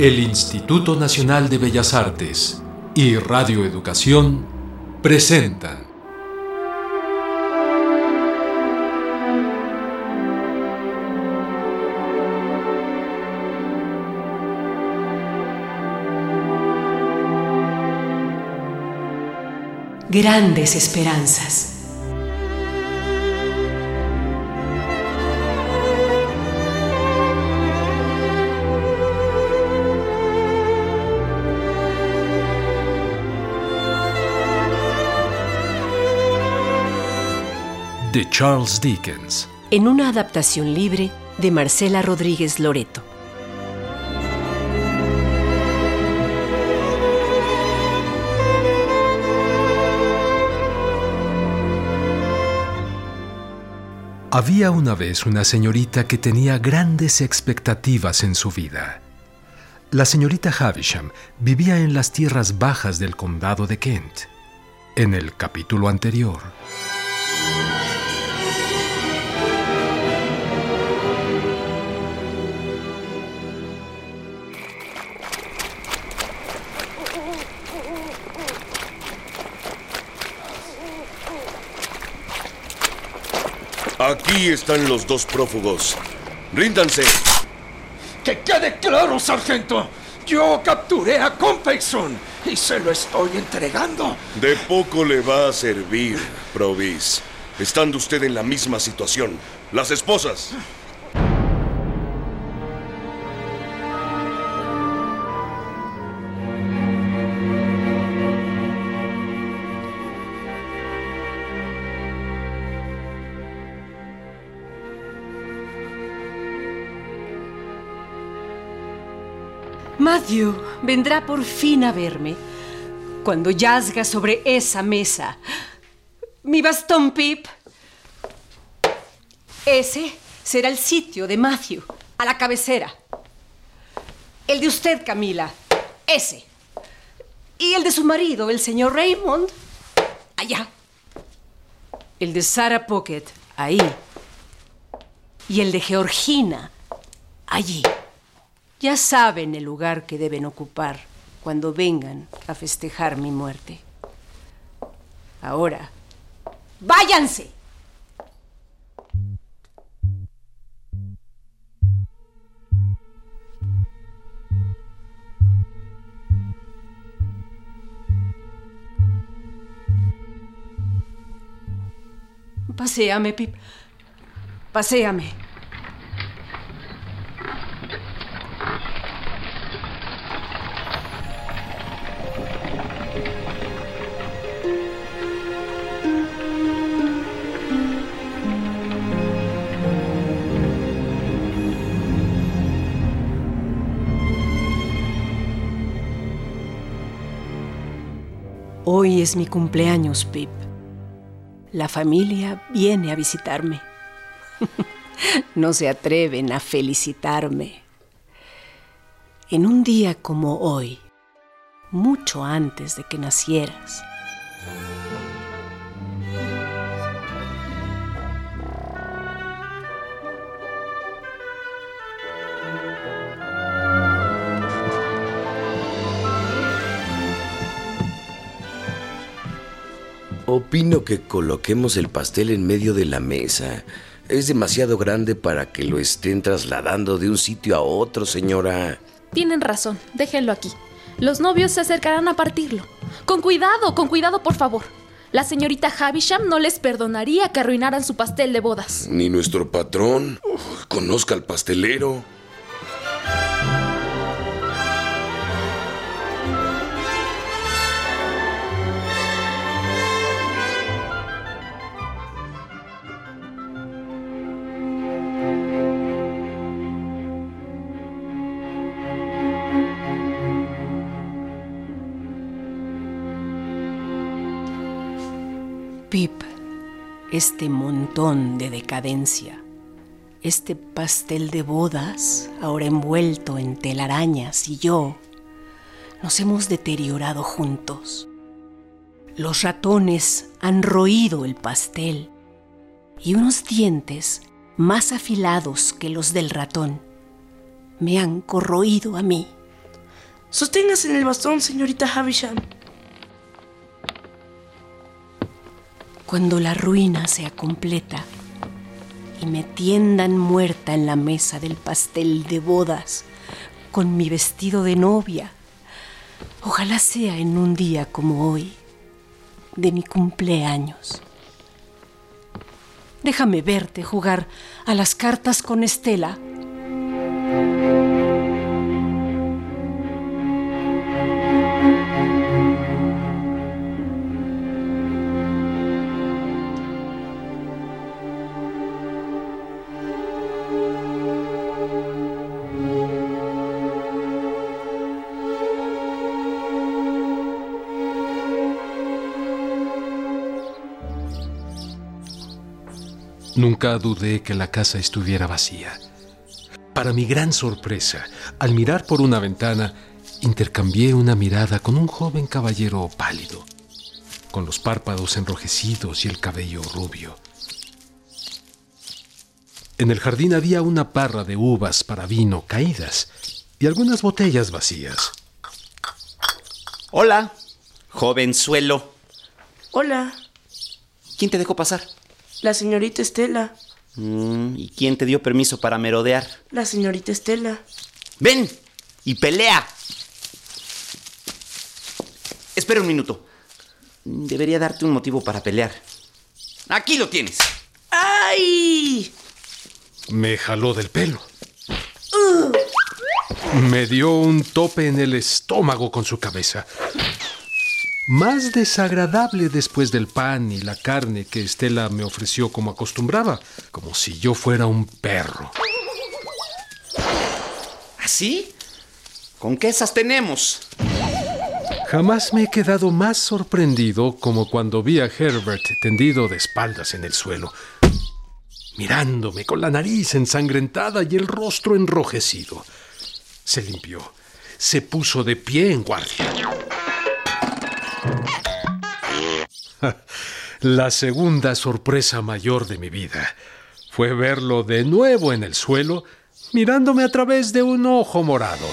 El Instituto Nacional de Bellas Artes y Radio Educación presentan Grandes Esperanzas. De Charles Dickens. En una adaptación libre de Marcela Rodríguez Loreto. Había una vez una señorita que tenía grandes expectativas en su vida. La señorita Havisham vivía en las tierras bajas del condado de Kent. En el capítulo anterior. Aquí están los dos prófugos. Ríndanse. Que quede claro, sargento. Yo capturé a Compeyson y se lo estoy entregando. De poco le va a servir, Provis. Estando usted en la misma situación. Las esposas. Matthew vendrá por fin a verme cuando yazga sobre esa mesa. Mi bastón, Pip. Ese será el sitio de Matthew, a la cabecera. El de usted, Camila. Ese. Y el de su marido, el señor Raymond. Allá. El de Sarah Pocket. Ahí. Y el de Georgina. Allí. Ya saben el lugar que deben ocupar cuando vengan a festejar mi muerte. Ahora, váyanse. Paséame, Pip. Paséame. Es mi cumpleaños, Pip. La familia viene a visitarme. no se atreven a felicitarme. En un día como hoy, mucho antes de que nacieras, Opino que coloquemos el pastel en medio de la mesa. Es demasiado grande para que lo estén trasladando de un sitio a otro, señora. Tienen razón, déjenlo aquí. Los novios se acercarán a partirlo. Con cuidado, con cuidado, por favor. La señorita Havisham no les perdonaría que arruinaran su pastel de bodas. Ni nuestro patrón. conozca al pastelero. Este montón de decadencia, este pastel de bodas, ahora envuelto en telarañas, y yo, nos hemos deteriorado juntos. Los ratones han roído el pastel y unos dientes más afilados que los del ratón me han corroído a mí. Sosténgase en el bastón, señorita Havisham. Cuando la ruina sea completa y me tiendan muerta en la mesa del pastel de bodas con mi vestido de novia, ojalá sea en un día como hoy, de mi cumpleaños. Déjame verte jugar a las cartas con Estela. Nunca dudé que la casa estuviera vacía. Para mi gran sorpresa, al mirar por una ventana, intercambié una mirada con un joven caballero pálido, con los párpados enrojecidos y el cabello rubio. En el jardín había una parra de uvas para vino caídas y algunas botellas vacías. Hola, jovenzuelo. Hola, ¿Quién te dejó pasar? La señorita Estela. Mm, ¿Y quién te dio permiso para merodear? La señorita Estela. ¡Ven! ¡Y pelea! Espera un minuto. Debería darte un motivo para pelear. Aquí lo tienes. ¡Ay! Me jaló del pelo. Me dio un tope en el estómago con su cabeza. Más desagradable después del pan y la carne que Estela me ofreció como acostumbraba, como si yo fuera un perro. ¿Así? ¿Con qué esas tenemos? Jamás me he quedado más sorprendido como cuando vi a Herbert tendido de espaldas en el suelo, mirándome con la nariz ensangrentada y el rostro enrojecido. Se limpió, se puso de pie en guardia. La segunda sorpresa mayor de mi vida fue verlo de nuevo en el suelo, mirándome a través de un ojo morado.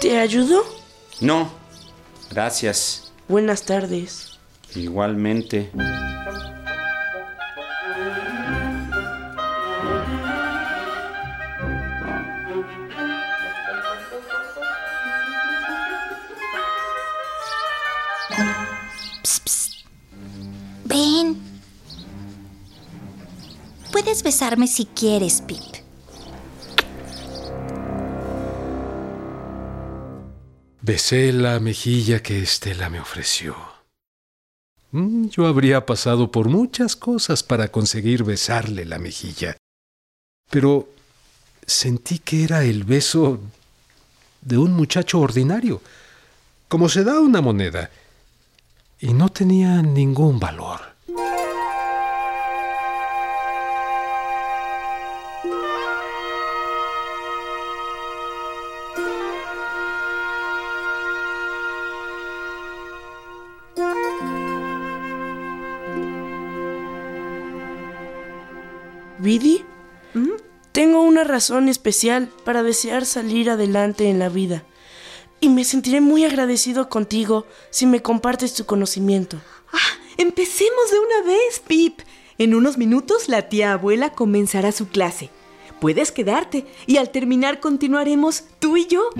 ¿Te ayudo? No. Gracias. Buenas tardes. Igualmente. Ven. Puedes besarme si quieres, Pip. Besé la mejilla que Estela me ofreció. Mm, Yo habría pasado por muchas cosas para conseguir besarle la mejilla, pero sentí que era el beso de un muchacho ordinario, como se da una moneda, y no tenía ningún valor. Tengo una razón especial para desear salir adelante en la vida. Y me sentiré muy agradecido contigo si me compartes tu conocimiento. Empecemos de una vez, Pip. En unos minutos la tía abuela comenzará su clase. Puedes quedarte y al terminar continuaremos tú y yo.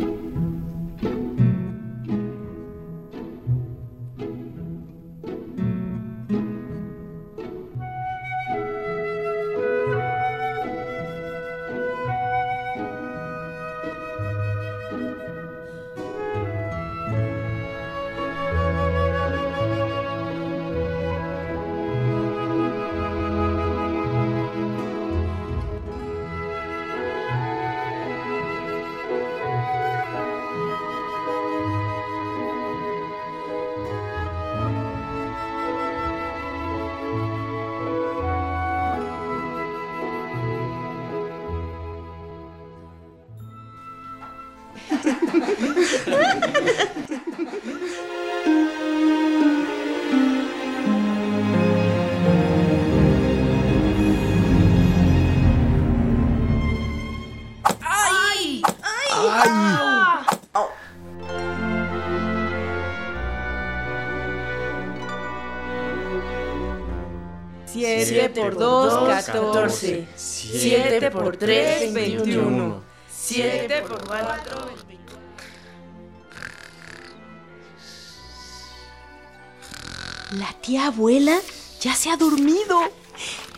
7 por 2, 14. 7 por 3, 21. 7 por 4, 21. La tía abuela ya se ha dormido.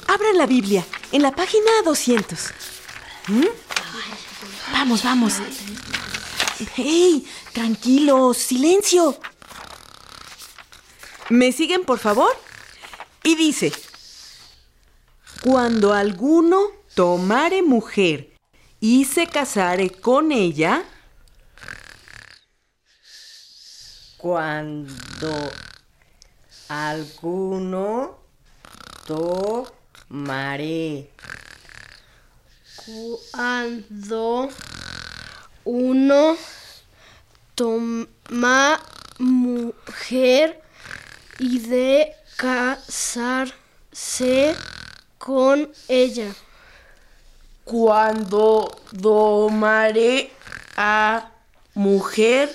Abran la Biblia, en la página 200. ¿Mm? Vamos, vamos. ¡Hey! Tranquilo, silencio. ¿Me siguen, por favor? Y dice, cuando alguno tomare mujer y se casare con ella, Cuando alguno tomaré. Cuando uno toma mujer y de casarse con ella. Cuando domare a mujer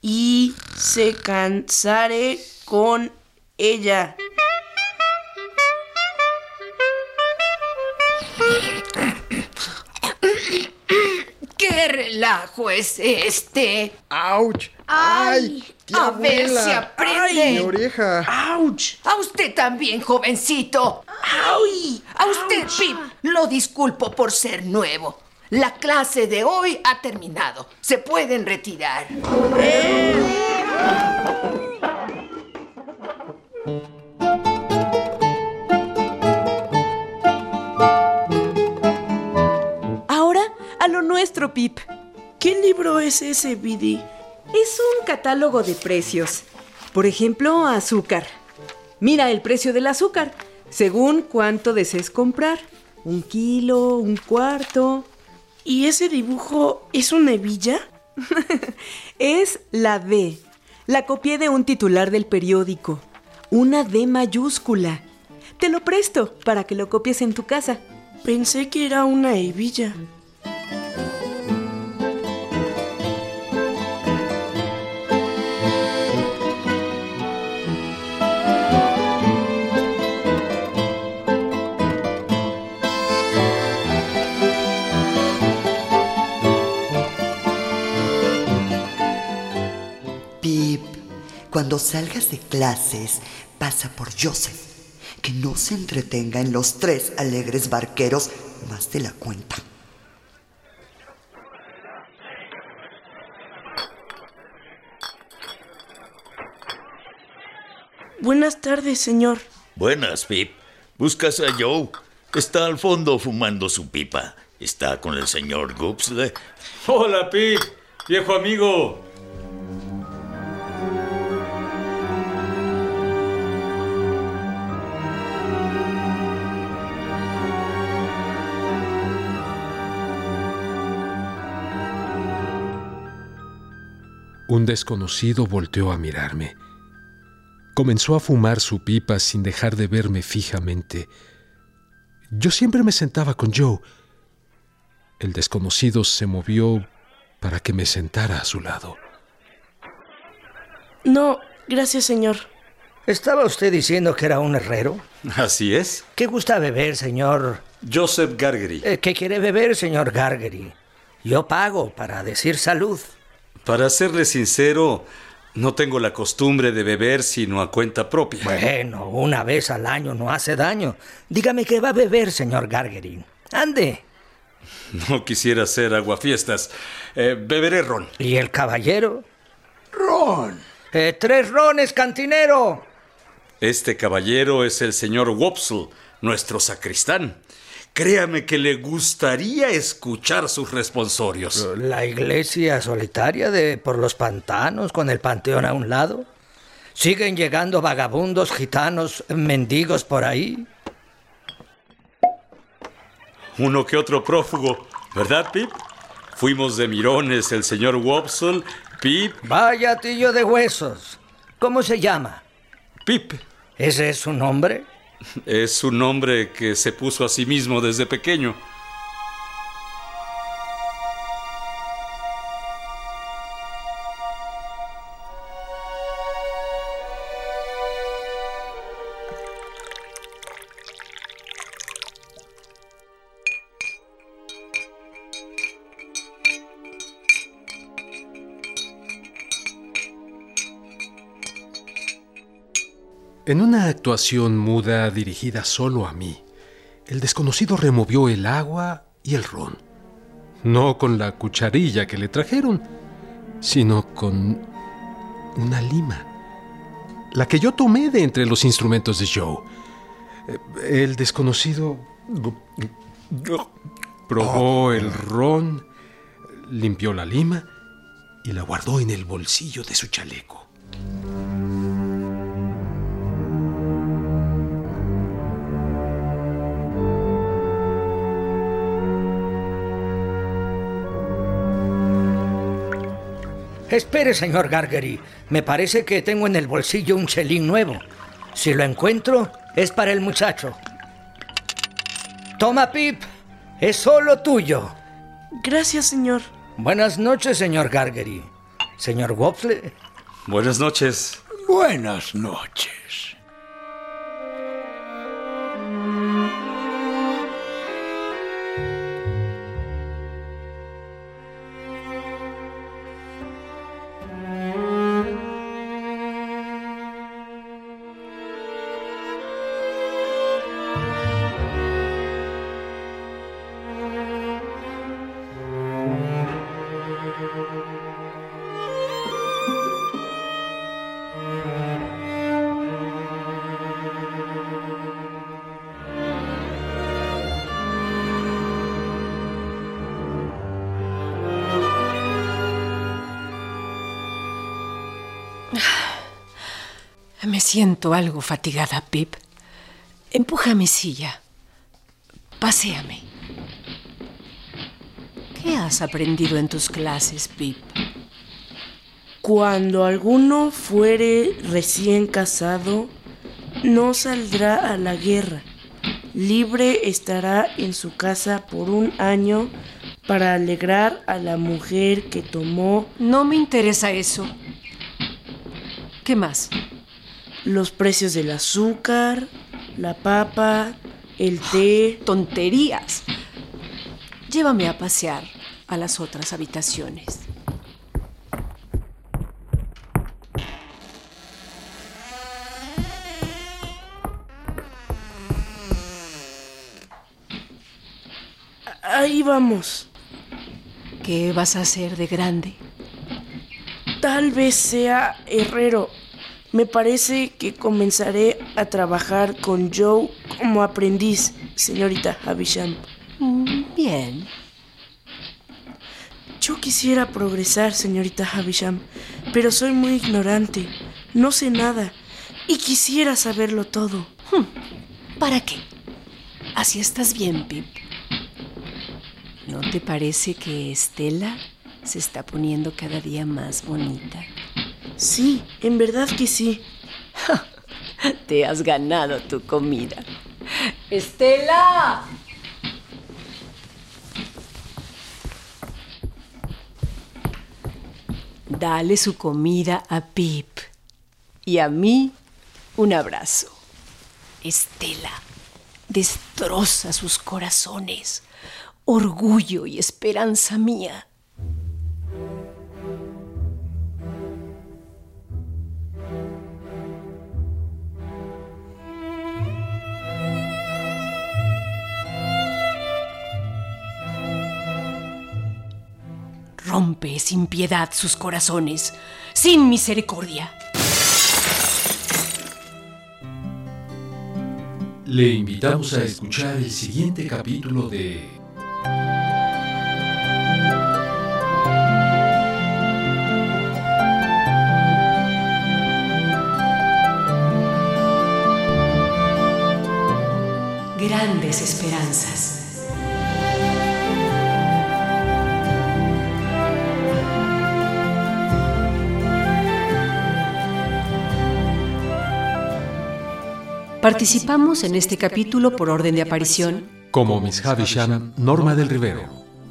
y se cansare con ella. ¿Qué relajo es este? ¡Auch! ¡Ay! A ver si aprende. ¡Ay, mi oreja! ¡Auch! A usted también, jovencito. ¡Ay! A usted, Pip, lo disculpo por ser nuevo. La clase de hoy ha terminado. Se pueden retirar. ahora a lo nuestro, Pip. ¿Qué libro es ese, Bidi? Es un catálogo de precios. Por ejemplo, azúcar. Mira el precio del azúcar, según cuánto desees comprar. Un kilo, un cuarto. ¿Y ese dibujo es una hebilla? Es la D. La copié de un titular del periódico. Una D mayúscula. Te lo presto para que lo copies en tu casa. Pensé que era una hebilla. Cuando salgas de clases, pasa por Joseph. Que no se entretenga en los tres alegres barqueros más de la cuenta. Buenas tardes, señor. Buenas, Pip. ¿Buscas a Joe? Está al fondo fumando su pipa. Está con el señor Gupsle. Hola, Pip, viejo amigo. Un desconocido volteó a mirarme. Comenzó a fumar su pipa sin dejar de verme fijamente. Yo siempre me sentaba con Joe. El desconocido se movió para que me sentara a su lado. No, gracias, señor. ¿Estaba usted diciendo que era un herrero? Así es. ¿Qué gusta beber, señor? Joseph Gargery. Eh, ¿Qué quiere beber, señor Gargery? Yo pago para decir salud. Para serle sincero, no tengo la costumbre de beber sino a cuenta propia. Bueno, una vez al año no hace daño. Dígame qué va a beber, señor Gargery. Ande. No quisiera hacer aguafiestas. Eh, beberé ron. ¿Y el caballero? Ron. Eh, tres rones, cantinero. Este caballero es el señor Wopsle, nuestro sacristán. Créame que le gustaría escuchar sus responsorios. La iglesia solitaria de por los pantanos con el panteón a un lado. Siguen llegando vagabundos gitanos, mendigos por ahí. Uno que otro prófugo, ¿verdad, Pip? Fuimos de mirones el señor Wopsle Pip. Vaya tillo de huesos. ¿Cómo se llama? Pip. ¿Ese es su nombre? Es un nombre que se puso a sí mismo desde pequeño. En una actuación muda dirigida solo a mí, el desconocido removió el agua y el ron. No con la cucharilla que le trajeron, sino con una lima. La que yo tomé de entre los instrumentos de Joe. Eh, El desconocido probó el ron, limpió la lima y la guardó en el bolsillo de su chaleco. Espere, señor Gargery. Me parece que tengo en el bolsillo un chelín nuevo. Si lo encuentro, es para el muchacho. Toma, Pip. Es solo tuyo. Gracias, señor. Buenas noches, señor Gargery. Señor Wopsle. Buenas noches. Buenas noches. Siento algo fatigada, Pip. Empuja mi silla. Paséame. ¿Qué has aprendido en tus clases, Pip? Cuando alguno fuere recién casado, no saldrá a la guerra. Libre estará en su casa por un año para alegrar a la mujer que tomó. No me interesa eso. ¿Qué más? Los precios del azúcar, la papa, el té. Tonterías. Llévame a pasear a las otras habitaciones. Ahí vamos. ¿Qué vas a hacer de grande? Tal vez sea herrero. Me parece que comenzaré a trabajar con Joe como aprendiz, señorita Havisham. Mm, Bien. Yo quisiera progresar, señorita Havisham, pero soy muy ignorante. No sé nada y quisiera saberlo todo. ¿Para qué? Así estás bien, Pip. ¿No te parece que Estela se está poniendo cada día más bonita? Sí, en verdad que sí. Te has ganado tu comida. Estela. Dale su comida a Pip y a mí un abrazo. Estela destroza sus corazones, orgullo y esperanza mía. Rompe sin piedad sus corazones, sin misericordia. Le invitamos a escuchar el siguiente capítulo de Grandes esperanzas. Participamos en este capítulo por orden de aparición. Como Miss Havisham, Norma del Rivero.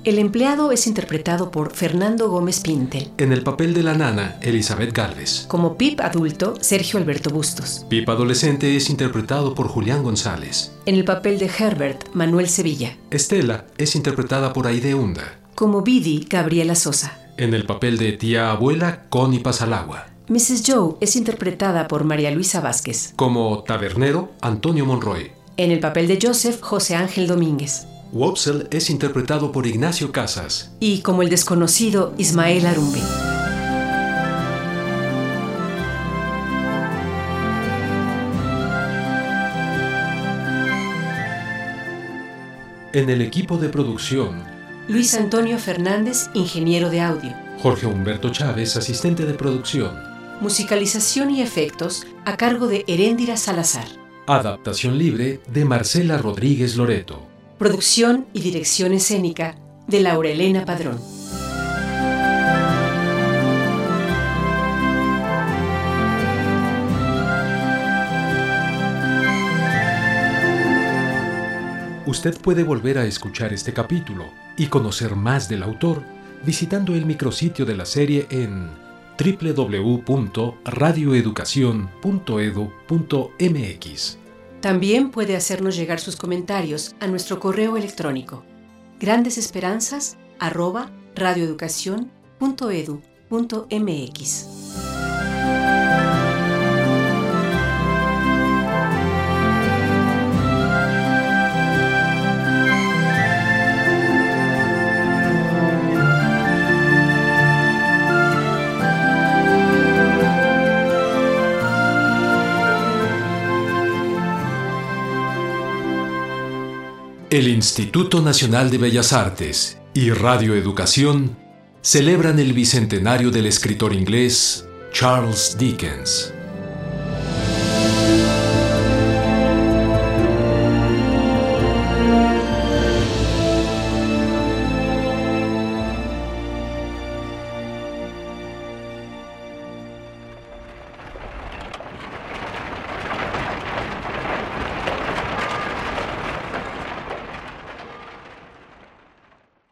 El empleado es interpretado por Fernando Gómez Pintel. En el papel de la nana, Elizabeth Galvez. Como Pip adulto, Sergio Alberto Bustos. Pip adolescente es interpretado por Julián González. En el papel de Herbert, Manuel Sevilla. Estela es interpretada por Aide Hunda. Como Bidi, Gabriela Sosa. En el papel de tía abuela, Connie Pasalagua. Mrs. Joe es interpretada por María Luisa Vázquez. Como tabernero, Antonio Monroy. En el papel de Joseph, José Ángel Domínguez. Wopsel es interpretado por Ignacio Casas. Y como el desconocido Ismael Arumbe. En el equipo de producción, Luis Antonio Fernández, ingeniero de audio. Jorge Humberto Chávez, asistente de producción. Musicalización y efectos a cargo de Heréndira Salazar. Adaptación libre de Marcela Rodríguez Loreto. Producción y dirección escénica de Laura Elena Padrón. Usted puede volver a escuchar este capítulo y conocer más del autor visitando el micrositio de la serie en www.radioeducacion.edu.mx. También puede hacernos llegar sus comentarios a nuestro correo electrónico grandesesperanzas@radioeducacion.edu.mx. El Instituto Nacional de Bellas Artes y Radio Educación celebran el bicentenario del escritor inglés Charles Dickens.